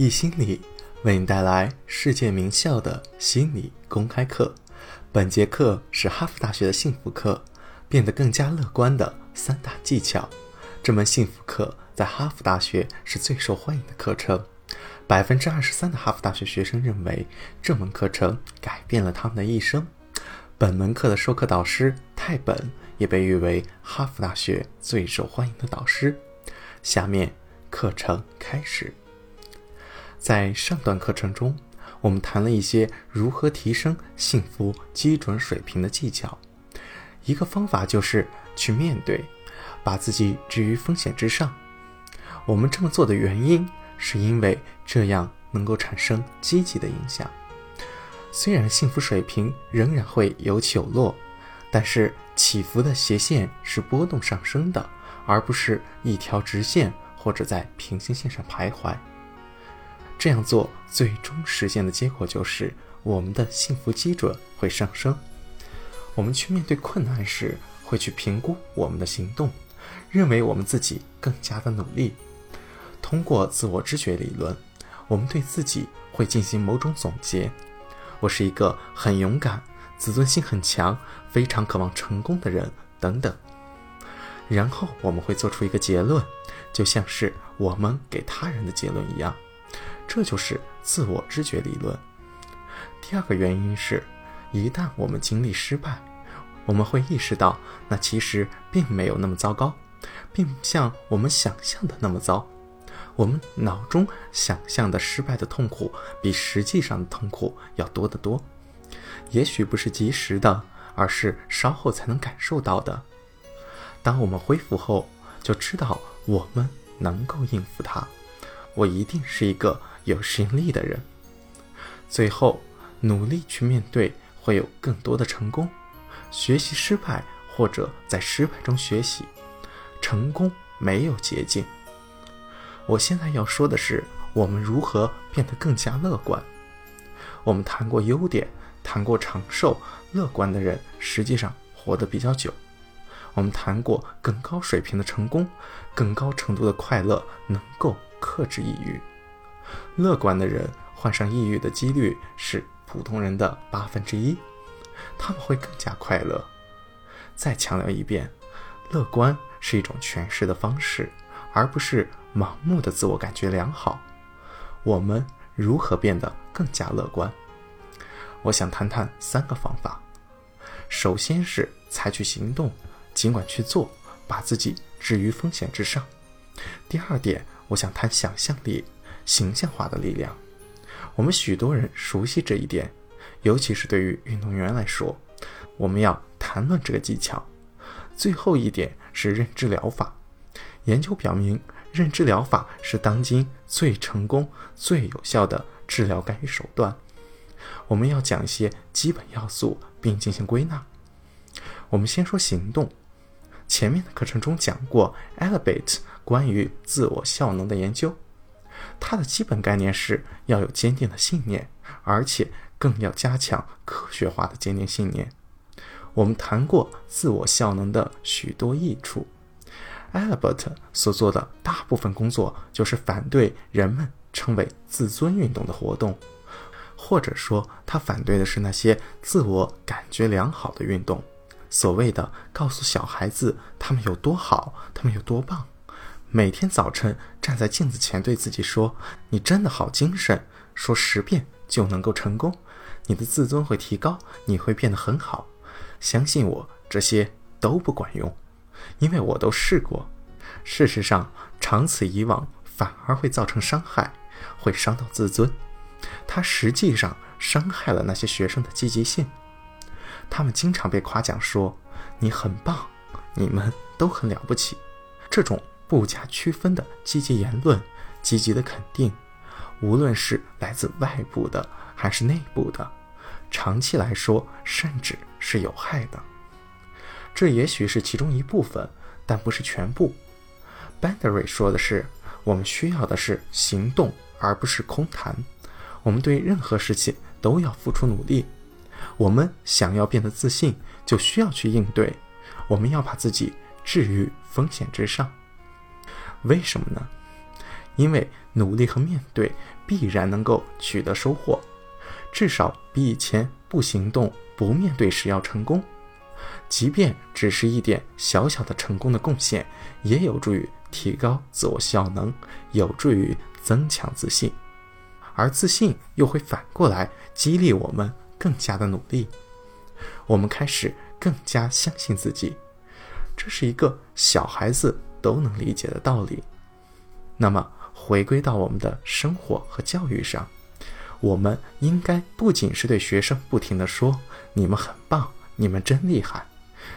易心理为你带来世界名校的心理公开课。本节课是哈佛大学的幸福课，变得更加乐观的三大技巧。这门幸福课在哈佛大学是最受欢迎的课程，百分之二十三的哈佛大学学生认为这门课程改变了他们的一生。本门课的授课导师泰本也被誉为哈佛大学最受欢迎的导师。下面课程开始。在上段课程中，我们谈了一些如何提升幸福基准水平的技巧。一个方法就是去面对，把自己置于风险之上。我们这么做的原因，是因为这样能够产生积极的影响。虽然幸福水平仍然会有起有落，但是起伏的斜线是波动上升的，而不是一条直线或者在平行线上徘徊。这样做最终实现的结果就是我们的幸福基准会上升。我们去面对困难时，会去评估我们的行动，认为我们自己更加的努力。通过自我知觉理论，我们对自己会进行某种总结。我是一个很勇敢、自尊心很强、非常渴望成功的人，等等。然后我们会做出一个结论，就像是我们给他人的结论一样。这就是自我知觉理论。第二个原因是，一旦我们经历失败，我们会意识到那其实并没有那么糟糕，并不像我们想象的那么糟。我们脑中想象的失败的痛苦，比实际上的痛苦要多得多。也许不是及时的，而是稍后才能感受到的。当我们恢复后，就知道我们能够应付它。我一定是一个。有适应力的人，最后努力去面对，会有更多的成功。学习失败，或者在失败中学习，成功没有捷径。我现在要说的是，我们如何变得更加乐观。我们谈过优点，谈过长寿，乐观的人实际上活得比较久。我们谈过更高水平的成功，更高程度的快乐，能够克制抑郁。乐观的人患上抑郁的几率是普通人的八分之一，他们会更加快乐。再强调一遍，乐观是一种诠释的方式，而不是盲目的自我感觉良好。我们如何变得更加乐观？我想谈谈三个方法。首先是采取行动，尽管去做，把自己置于风险之上。第二点，我想谈想象力。形象化的力量，我们许多人熟悉这一点，尤其是对于运动员来说，我们要谈论这个技巧。最后一点是认知疗法，研究表明，认知疗法是当今最成功、最有效的治疗干预手段。我们要讲一些基本要素，并进行归纳。我们先说行动。前面的课程中讲过 Elevate 关于自我效能的研究。它的基本概念是要有坚定的信念，而且更要加强科学化的坚定信念。我们谈过自我效能的许多益处。Albert 所做的大部分工作就是反对人们称为自尊运动的活动，或者说他反对的是那些自我感觉良好的运动。所谓的告诉小孩子他们有多好，他们有多棒。每天早晨站在镜子前对自己说：“你真的好精神。”说十遍就能够成功，你的自尊会提高，你会变得很好。相信我，这些都不管用，因为我都试过。事实上，长此以往反而会造成伤害，会伤到自尊。它实际上伤害了那些学生的积极性。他们经常被夸奖说：“你很棒，你们都很了不起。”这种。不加区分的积极言论，积极的肯定，无论是来自外部的还是内部的，长期来说甚至是有害的。这也许是其中一部分，但不是全部。Bandery 说的是，我们需要的是行动，而不是空谈。我们对任何事情都要付出努力。我们想要变得自信，就需要去应对。我们要把自己置于风险之上。为什么呢？因为努力和面对必然能够取得收获，至少比以前不行动、不面对时要成功。即便只是一点小小的成功的贡献，也有助于提高自我效能，有助于增强自信，而自信又会反过来激励我们更加的努力。我们开始更加相信自己，这是一个小孩子都能理解的道理。那么，回归到我们的生活和教育上，我们应该不仅是对学生不停地说“你们很棒，你们真厉害”，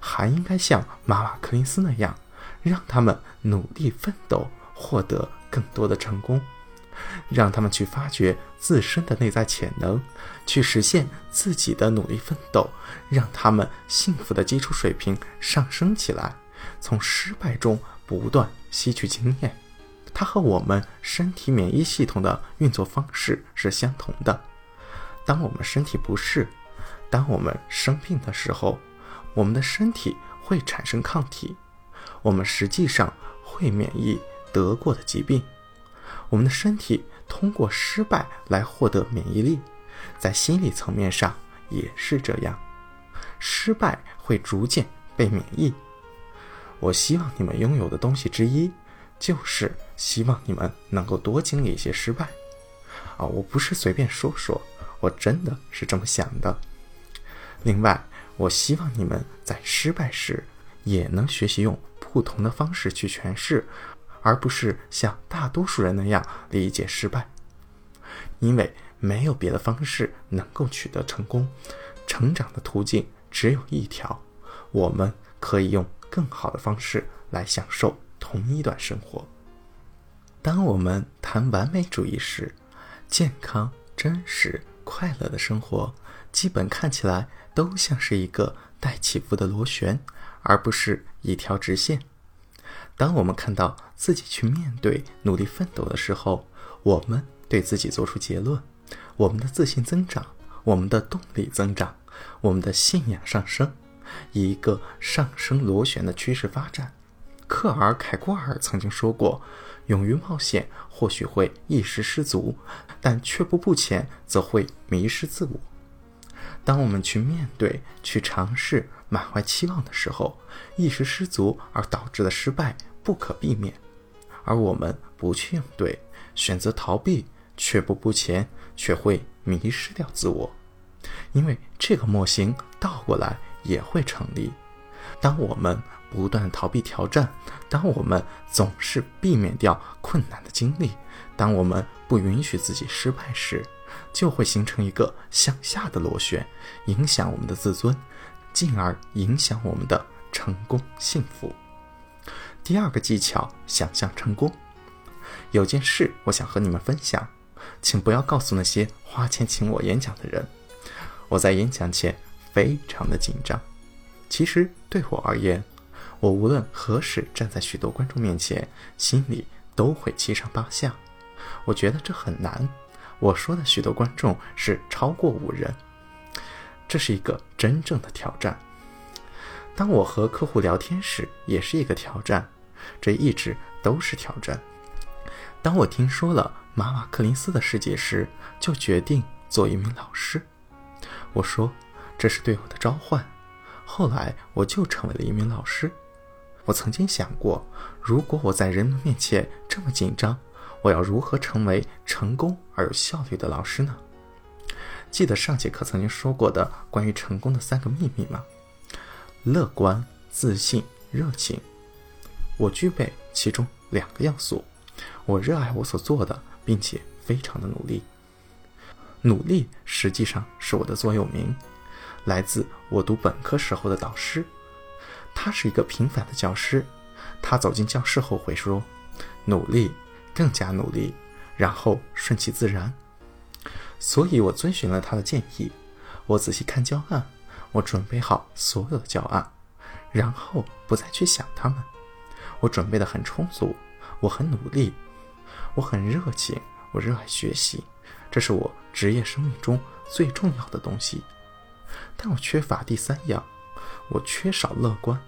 还应该像马瓦克林斯那样，让他们努力奋斗，获得更多的成功。让他们去发掘自身的内在潜能，去实现自己的努力奋斗，让他们幸福的基础水平上升起来，从失败中不断吸取经验。它和我们身体免疫系统的运作方式是相同的。当我们身体不适，当我们生病的时候，我们的身体会产生抗体，我们实际上会免疫得过的疾病。我们的身体通过失败来获得免疫力，在心理层面上也是这样，失败会逐渐被免疫。我希望你们拥有的东西之一，就是希望你们能够多经历一些失败。啊，我不是随便说说，我真的是这么想的。另外，我希望你们在失败时，也能学习用不同的方式去诠释。而不是像大多数人那样理解失败，因为没有别的方式能够取得成功。成长的途径只有一条，我们可以用更好的方式来享受同一段生活。当我们谈完美主义时，健康、真实、快乐的生活，基本看起来都像是一个带起伏的螺旋，而不是一条直线。当我们看到自己去面对、努力奋斗的时候，我们对自己做出结论：我们的自信增长，我们的动力增长，我们的信仰上升，以一个上升螺旋的趋势发展。克尔凯郭尔曾经说过：“勇于冒险或许会一时失足，但却步不前则会迷失自我。”当我们去面对、去尝试。满怀期望的时候，一时失足而导致的失败不可避免；而我们不去应对，选择逃避，却步不前，却会迷失掉自我。因为这个模型倒过来也会成立：当我们不断逃避挑战，当我们总是避免掉困难的经历，当我们不允许自己失败时，就会形成一个向下的螺旋，影响我们的自尊。进而影响我们的成功幸福。第二个技巧，想象成功。有件事我想和你们分享，请不要告诉那些花钱请我演讲的人。我在演讲前非常的紧张。其实对我而言，我无论何时站在许多观众面前，心里都会七上八下。我觉得这很难。我说的许多观众是超过五人。这是一个真正的挑战。当我和客户聊天时，也是一个挑战。这一直都是挑战。当我听说了马瓦克林斯的世界时，就决定做一名老师。我说这是对我的召唤。后来我就成为了一名老师。我曾经想过，如果我在人们面前这么紧张，我要如何成为成功而有效率的老师呢？记得上节课曾经说过的关于成功的三个秘密吗？乐观、自信、热情。我具备其中两个要素。我热爱我所做的，并且非常的努力。努力实际上是我的座右铭，来自我读本科时候的导师。他是一个平凡的教师。他走进教室后会说：“努力，更加努力，然后顺其自然。”所以我遵循了他的建议，我仔细看教案，我准备好所有的教案，然后不再去想他们。我准备的很充足，我很努力，我很热情，我热爱学习，这是我职业生命中最重要的东西。但我缺乏第三样，我缺少乐观，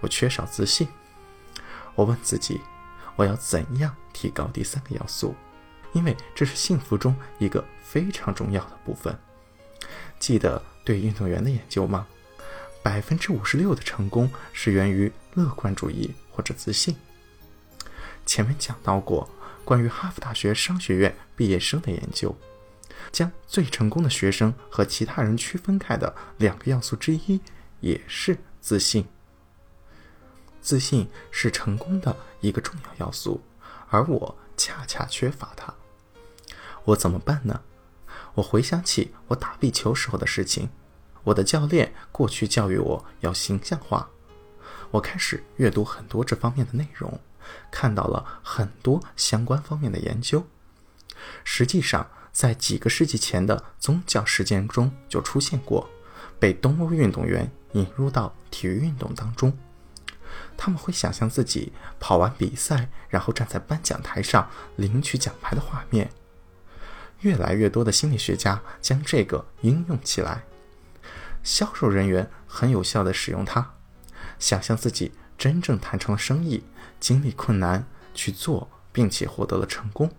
我缺少自信。我问自己，我要怎样提高第三个要素？因为这是幸福中一个非常重要的部分。记得对运动员的研究吗？百分之五十六的成功是源于乐观主义或者自信。前面讲到过关于哈佛大学商学院毕业生的研究，将最成功的学生和其他人区分开的两个要素之一，也是自信。自信是成功的一个重要要素，而我恰恰缺乏它。我怎么办呢？我回想起我打壁球时候的事情，我的教练过去教育我要形象化。我开始阅读很多这方面的内容，看到了很多相关方面的研究。实际上，在几个世纪前的宗教实践中就出现过，被东欧运动员引入到体育运动当中。他们会想象自己跑完比赛，然后站在颁奖台上领取奖牌的画面。越来越多的心理学家将这个应用起来，销售人员很有效地使用它，想象自己真正谈成了生意，经历困难去做，并且获得了成功。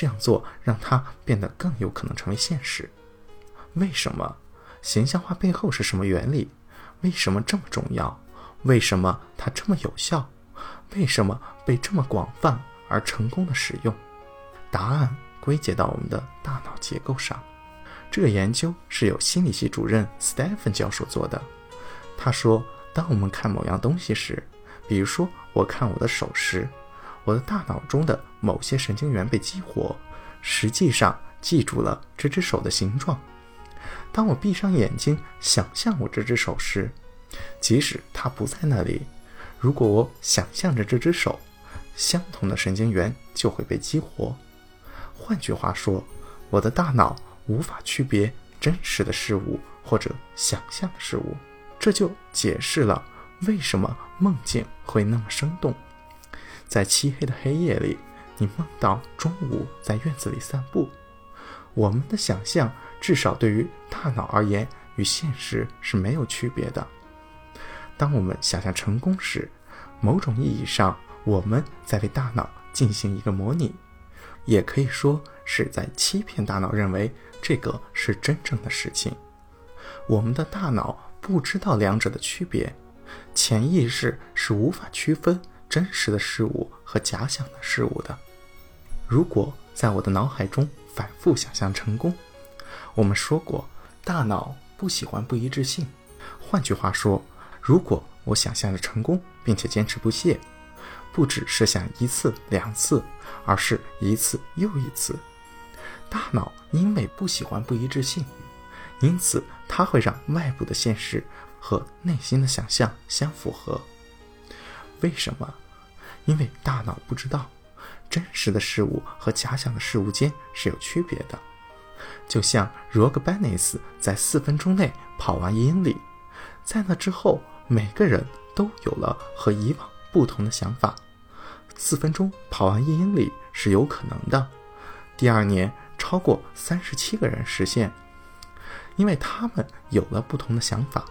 这样做让它变得更有可能成为现实。为什么？形象化背后是什么原理？为什么这么重要？为什么它这么有效？为什么被这么广泛而成功的使用？答案。归结到我们的大脑结构上，这个研究是由心理系主任 Stephen 教授做的。他说，当我们看某样东西时，比如说我看我的手时，我的大脑中的某些神经元被激活，实际上记住了这只手的形状。当我闭上眼睛想象我这只手时，即使它不在那里，如果我想象着这只手，相同的神经元就会被激活。换句话说，我的大脑无法区别真实的事物或者想象的事物，这就解释了为什么梦境会那么生动。在漆黑的黑夜里，你梦到中午在院子里散步。我们的想象，至少对于大脑而言，与现实是没有区别的。当我们想象成功时，某种意义上，我们在为大脑进行一个模拟。也可以说是在欺骗大脑，认为这个是真正的事情。我们的大脑不知道两者的区别，潜意识是无法区分真实的事物和假想的事物的。如果在我的脑海中反复想象成功，我们说过，大脑不喜欢不一致性。换句话说，如果我想象着成功，并且坚持不懈。不只是想一次两次，而是一次又一次。大脑因为不喜欢不一致性，因此它会让外部的现实和内心的想象相符合。为什么？因为大脑不知道真实的事物和假想的事物间是有区别的。就像罗格班内斯在四分钟内跑完一英里，在那之后，每个人都有了和以往。不同的想法，四分钟跑完一英里是有可能的。第二年，超过三十七个人实现，因为他们有了不同的想法。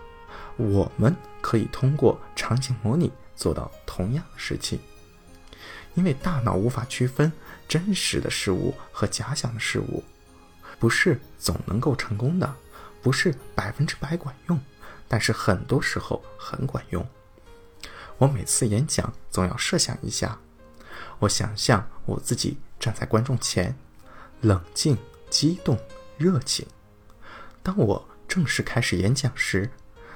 我们可以通过场景模拟做到同样的事情，因为大脑无法区分真实的事物和假想的事物，不是总能够成功的，不是百分之百管用，但是很多时候很管用。我每次演讲总要设想一下，我想象我自己站在观众前，冷静、激动、热情。当我正式开始演讲时，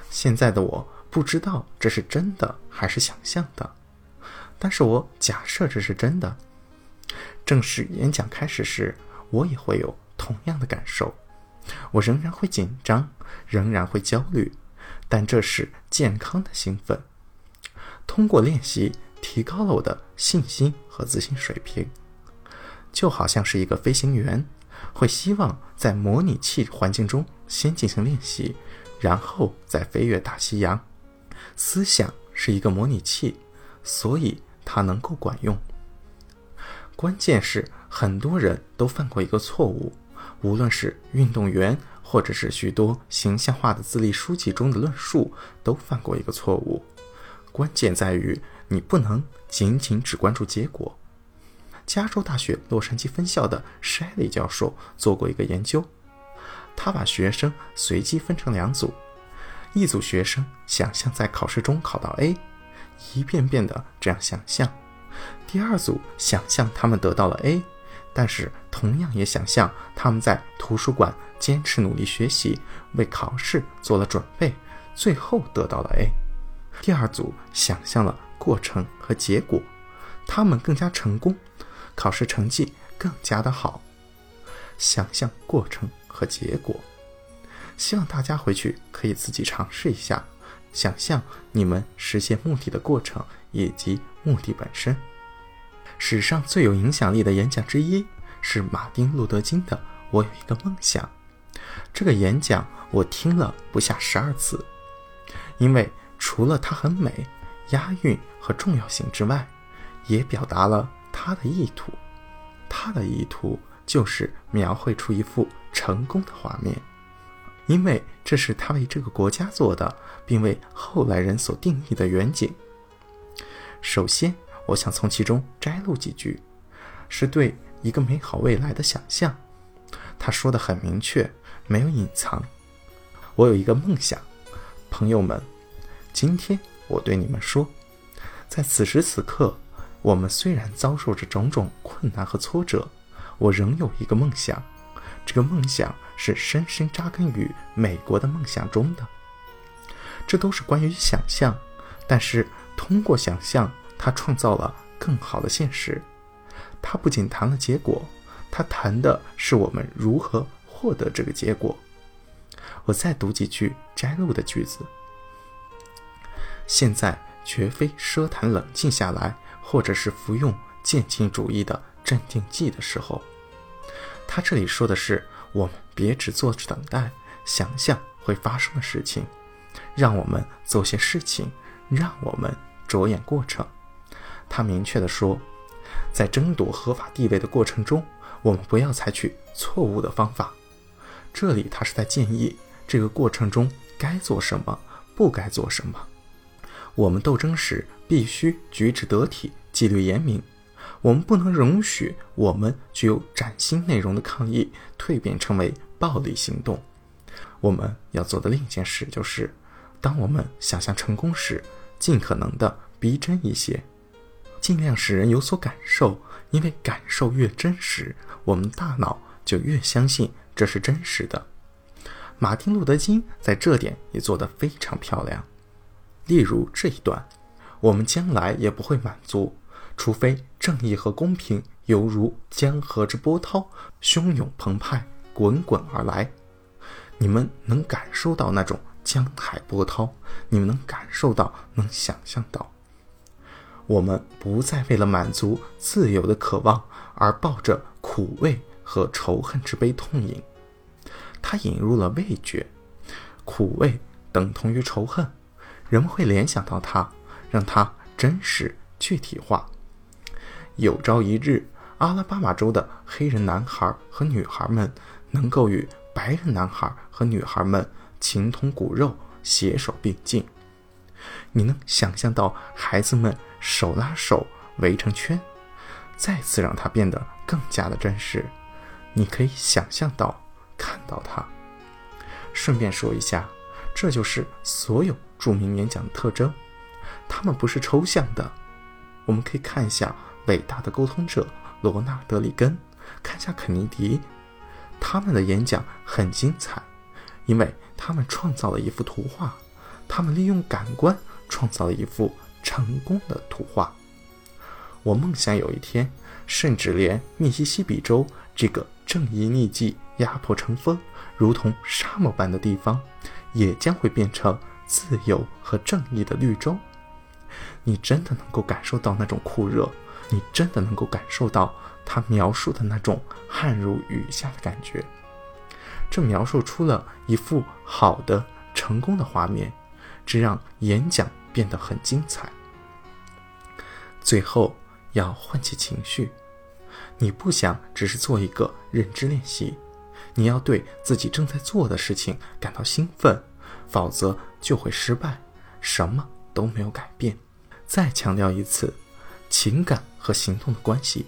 现在的我不知道这是真的还是想象的，但是我假设这是真的。正式演讲开始时，我也会有同样的感受，我仍然会紧张，仍然会焦虑，但这是健康的兴奋。通过练习，提高了我的信心和自信水平，就好像是一个飞行员，会希望在模拟器环境中先进行练习，然后再飞越大西洋。思想是一个模拟器，所以它能够管用。关键是很多人都犯过一个错误，无论是运动员，或者是许多形象化的自立书籍中的论述，都犯过一个错误。关键在于，你不能仅仅只关注结果。加州大学洛杉矶分校的 Shelly 教授做过一个研究，他把学生随机分成两组，一组学生想象在考试中考到 A，一遍遍的这样想象；第二组想象他们得到了 A，但是同样也想象他们在图书馆坚持努力学习，为考试做了准备，最后得到了 A。第二组想象了过程和结果。他们更加成功，考试成绩更加的好。想象过程和结果，希望大家回去可以自己尝试一下，想象你们实现目的的过程以及目的本身。史上最有影响力的演讲之一是马丁·路德·金的《我有一个梦想》。这个演讲我听了不下十二次，因为除了它很美、押韵和重要性之外，也表达了他的意图，他的意图就是描绘出一幅成功的画面，因为这是他为这个国家做的，并为后来人所定义的远景。首先，我想从其中摘录几句，是对一个美好未来的想象。他说的很明确，没有隐藏。我有一个梦想，朋友们，今天我对你们说，在此时此刻。我们虽然遭受着种种困难和挫折，我仍有一个梦想，这个梦想是深深扎根于美国的梦想中的。这都是关于想象，但是通过想象，他创造了更好的现实。他不仅谈了结果，他谈的是我们如何获得这个结果。我再读几句摘录的句子。现在绝非奢谈冷静下来。或者是服用渐进主义的镇定剂的时候，他这里说的是我们别只坐着等待，想象会发生的事情，让我们做些事情，让我们着眼过程。他明确的说，在争夺合法地位的过程中，我们不要采取错误的方法。这里他是在建议这个过程中该做什么，不该做什么。我们斗争时必须举止得体，纪律严明。我们不能容许我们具有崭新内容的抗议蜕变成为暴力行动。我们要做的另一件事就是，当我们想象成功时，尽可能的逼真一些，尽量使人有所感受。因为感受越真实，我们大脑就越相信这是真实的。马丁·路德·金在这点也做得非常漂亮。例如这一段，我们将来也不会满足，除非正义和公平犹如江河之波涛，汹涌澎湃，滚滚而来。你们能感受到那种江海波涛？你们能感受到，能想象到？我们不再为了满足自由的渴望而抱着苦味和仇恨之悲痛饮。他引入了味觉，苦味等同于仇恨。人们会联想到它，让它真实具体化。有朝一日，阿拉巴马州的黑人男孩和女孩们能够与白人男孩和女孩们情同骨肉、携手并进。你能想象到孩子们手拉手围成圈？再次让它变得更加的真实。你可以想象到、看到它。顺便说一下，这就是所有。著名演讲的特征，他们不是抽象的。我们可以看一下伟大的沟通者罗纳德·里根，看下肯尼迪，他们的演讲很精彩，因为他们创造了一幅图画，他们利用感官创造了一幅成功的图画。我梦想有一天，甚至连密西西比州这个正义逆迹、压迫成风、如同沙漠般的地方，也将会变成。自由和正义的绿洲，你真的能够感受到那种酷热，你真的能够感受到他描述的那种汗如雨下的感觉。这描述出了一幅好的、成功的画面，这让演讲变得很精彩。最后要唤起情绪，你不想只是做一个认知练习，你要对自己正在做的事情感到兴奋。否则就会失败，什么都没有改变。再强调一次，情感和行动的关系。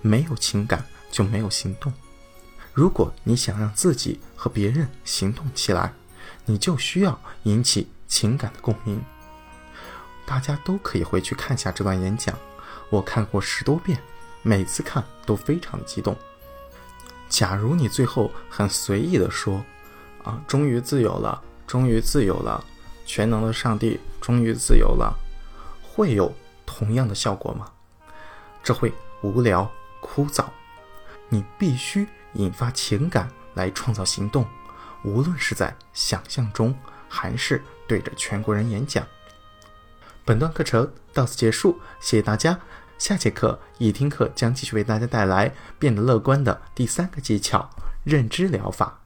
没有情感就没有行动。如果你想让自己和别人行动起来，你就需要引起情感的共鸣。大家都可以回去看下这段演讲，我看过十多遍，每次看都非常激动。假如你最后很随意的说：“啊，终于自由了，终于自由了，全能的上帝终于自由了”，会有同样的效果吗？这会无聊枯燥。你必须。引发情感来创造行动，无论是在想象中，还是对着全国人演讲。本段课程到此结束，谢谢大家。下节课易听课将继续为大家带来变得乐观的第三个技巧——认知疗法。